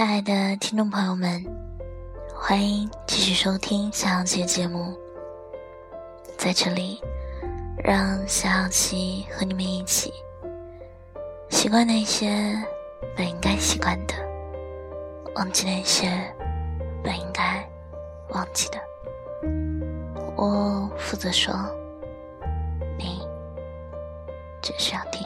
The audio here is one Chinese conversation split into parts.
亲爱的听众朋友们，欢迎继续收听夏小琪节目。在这里，让夏小琪和你们一起习惯那些本应该习惯的，忘记那些本应该忘记的。我负责说，你只需要听。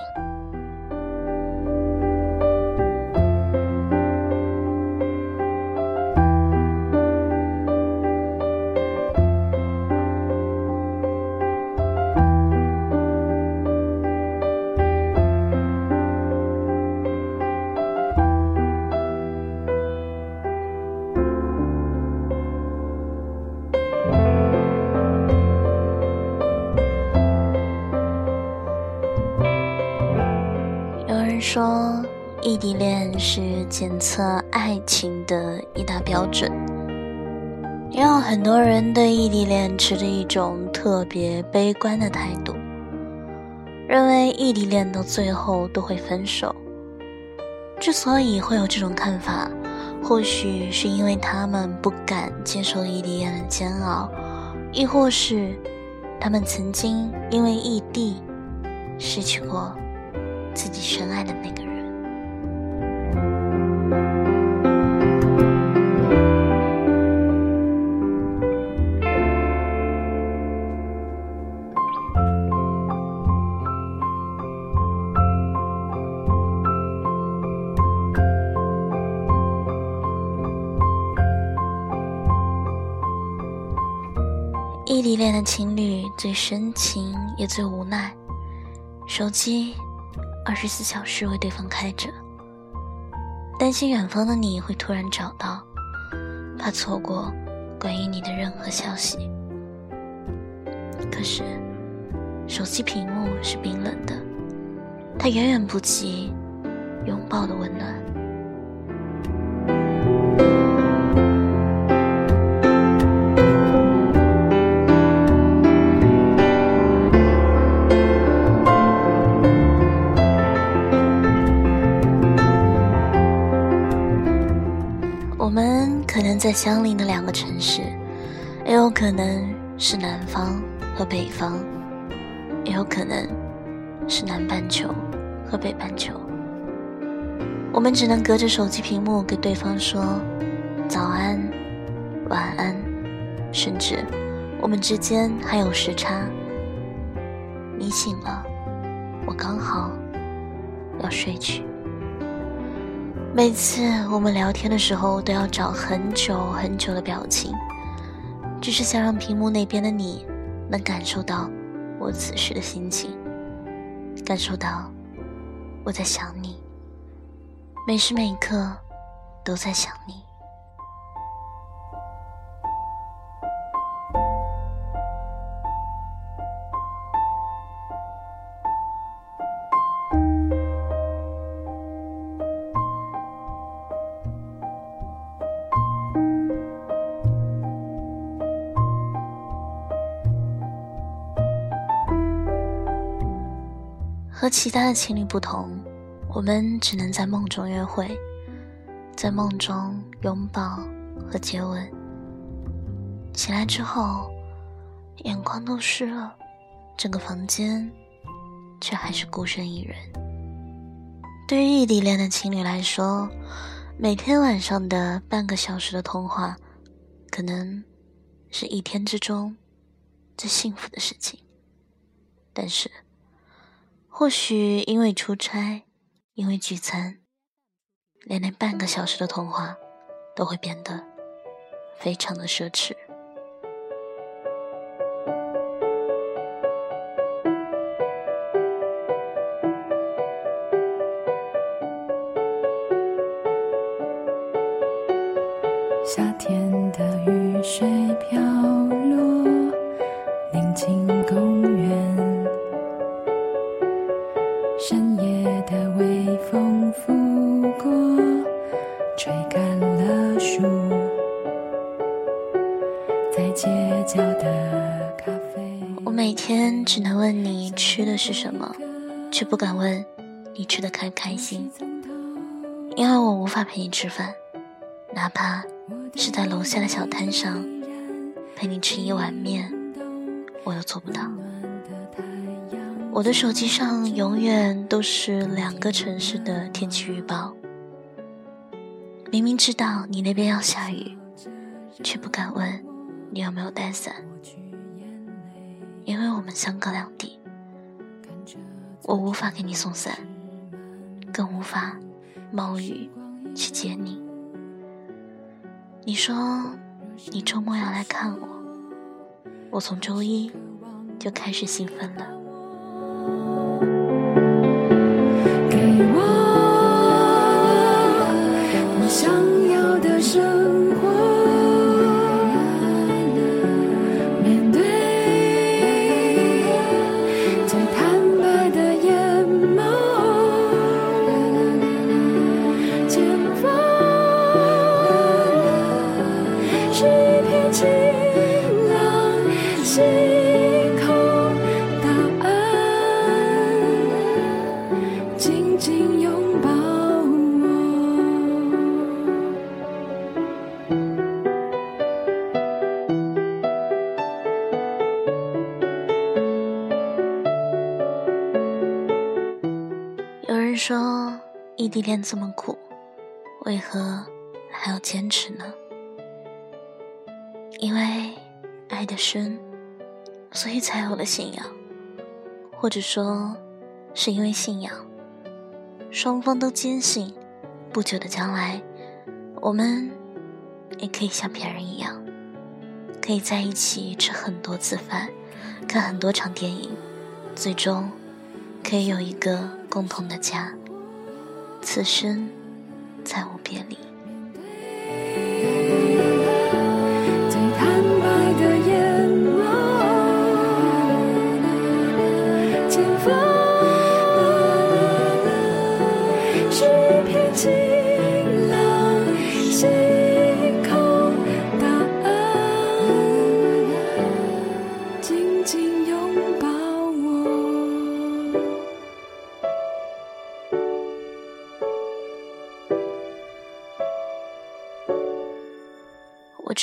说异地恋是检测爱情的一大标准，也有很多人对异地恋持着一种特别悲观的态度，认为异地恋到最后都会分手。之所以会有这种看法，或许是因为他们不敢接受异地恋的煎熬，亦或是他们曾经因为异地失去过。自己深爱的那个人。异地恋的情侣最深情也最无奈，手机。二十四小时为对方开着，担心远方的你会突然找到，怕错过关于你的任何消息。可是，手机屏幕是冰冷的，它远远不及拥抱的温暖。在相邻的两个城市，也有可能是南方和北方，也有可能是南半球和北半球。我们只能隔着手机屏幕给对方说早安、晚安，甚至我们之间还有时差。你醒了，我刚好要睡去。每次我们聊天的时候，都要找很久很久的表情，只是想让屏幕那边的你能感受到我此时的心情，感受到我在想你，每时每刻都在想你。和其他的情侣不同，我们只能在梦中约会，在梦中拥抱和接吻。醒来之后，眼眶都湿了，整个房间却还是孤身一人。对于异地恋的情侣来说，每天晚上的半个小时的通话，可能是一天之中最幸福的事情。但是。或许因为出差，因为聚餐，连连半个小时的通话都会变得非常的奢侈。夏天只能问你吃的是什么，却不敢问你吃的开不开心，因为我无法陪你吃饭，哪怕是在楼下的小摊上陪你吃一碗面，我都做不到。我的手机上永远都是两个城市的天气预报，明明知道你那边要下雨，却不敢问你有没有带伞，因为我们相隔两地，我无法给你送伞，更无法冒雨去接你。你说你周末要来看我，我从周一就开始兴奋了。说异地恋这么苦，为何还要坚持呢？因为爱的深，所以才有了信仰，或者说，是因为信仰，双方都坚信，不久的将来，我们也可以像别人一样，可以在一起吃很多次饭，看很多场电影，最终。可以有一个共同的家，此生再无别离。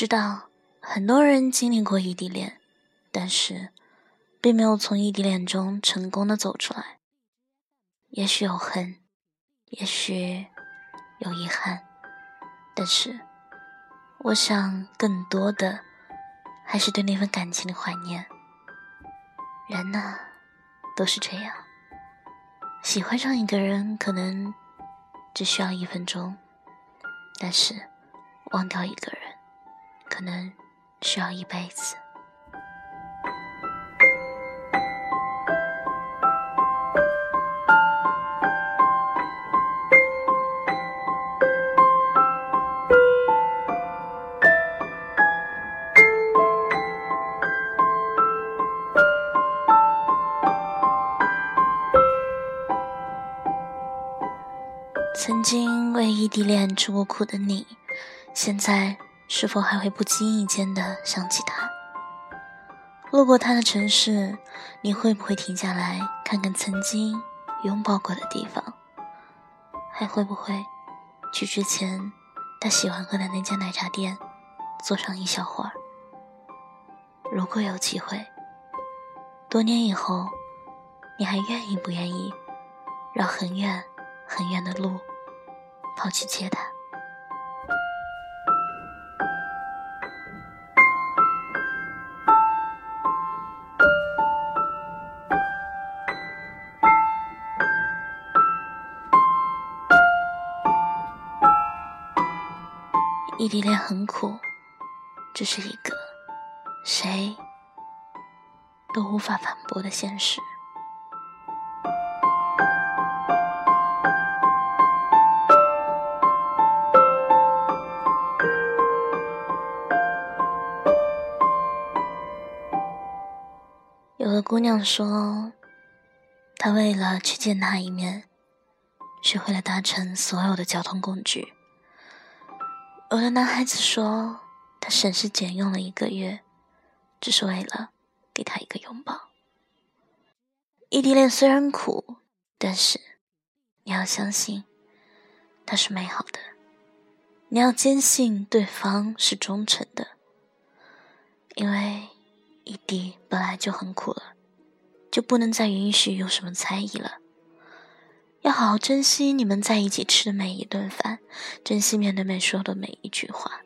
知道很多人经历过异地恋，但是并没有从异地恋中成功的走出来。也许有恨，也许有遗憾，但是我想更多的还是对那份感情的怀念。人呢，都是这样，喜欢上一个人可能只需要一分钟，但是忘掉一个人。可能需要一辈子。曾经为异地恋吃过苦的你，现在。是否还会不经意间的想起他？路过他的城市，你会不会停下来看看曾经拥抱过的地方？还会不会去之前他喜欢喝的那家奶茶店坐上一小会儿？如果有机会，多年以后，你还愿意不愿意绕很远很远的路跑去接他？异地恋很苦，这是一个谁都无法反驳的现实。有个姑娘说，她为了去见他一面，学会了搭乘所有的交通工具。有的男孩子说，他省吃俭用了一个月，只是为了给他一个拥抱。异地恋虽然苦，但是你要相信，它是美好的。你要坚信对方是忠诚的，因为异地本来就很苦了，就不能再允许有什么猜疑了。要好好珍惜你们在一起吃的每一顿饭，珍惜面对面说的每一句话。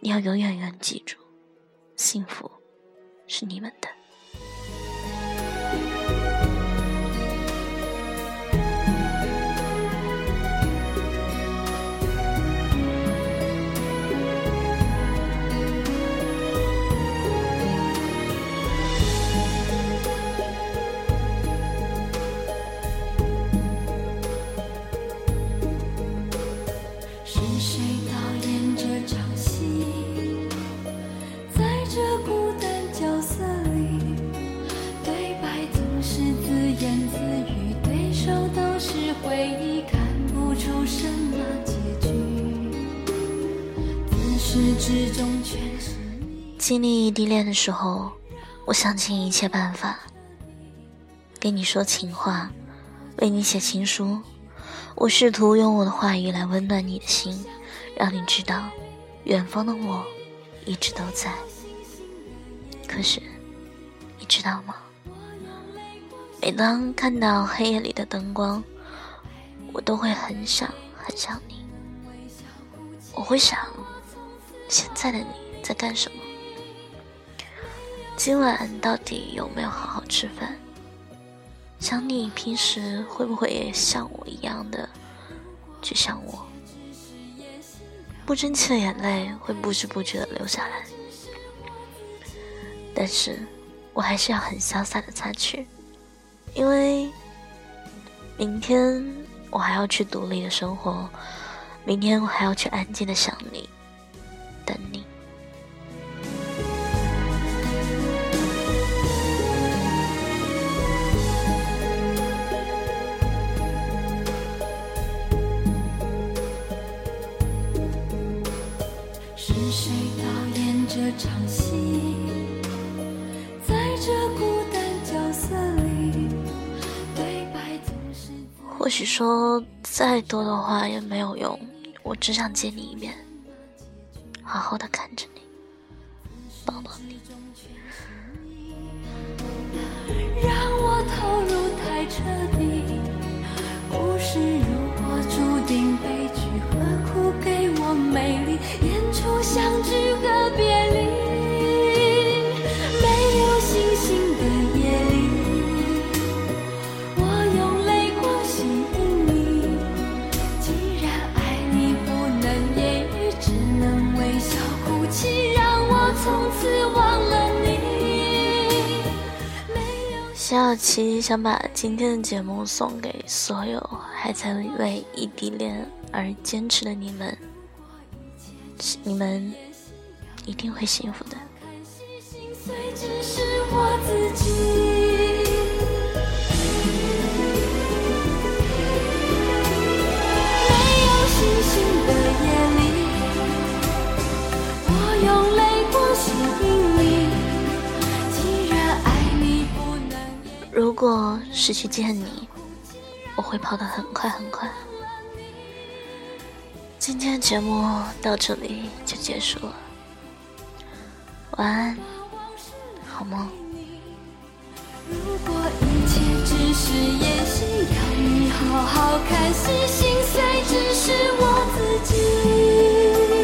你要永远永远记住，幸福是你们的。经历异地恋的时候，我想尽一切办法给你说情话，为你写情书。我试图用我的话语来温暖你的心，让你知道，远方的我一直都在。可是，你知道吗？每当看到黑夜里的灯光，我都会很想很想你。我会想。现在的你在干什么？今晚到底有没有好好吃饭？想你平时会不会也像我一样的去想我？不争气的眼泪会不知不觉的流下来，但是我还是要很潇洒的擦去，因为明天我还要去独立的生活，明天我还要去安静的想你。或许说再多的话也没有用，我只想见你一面。好好的看小琪想把今天的节目送给所有还在为异地恋而坚持的你们，你们一定会幸福的。我用泪果是去见你，我会跑得很快很快。今天节目到这里就结束了，晚安，好梦。如果一切只是演戏，要你好好看戏，心碎只是我自己。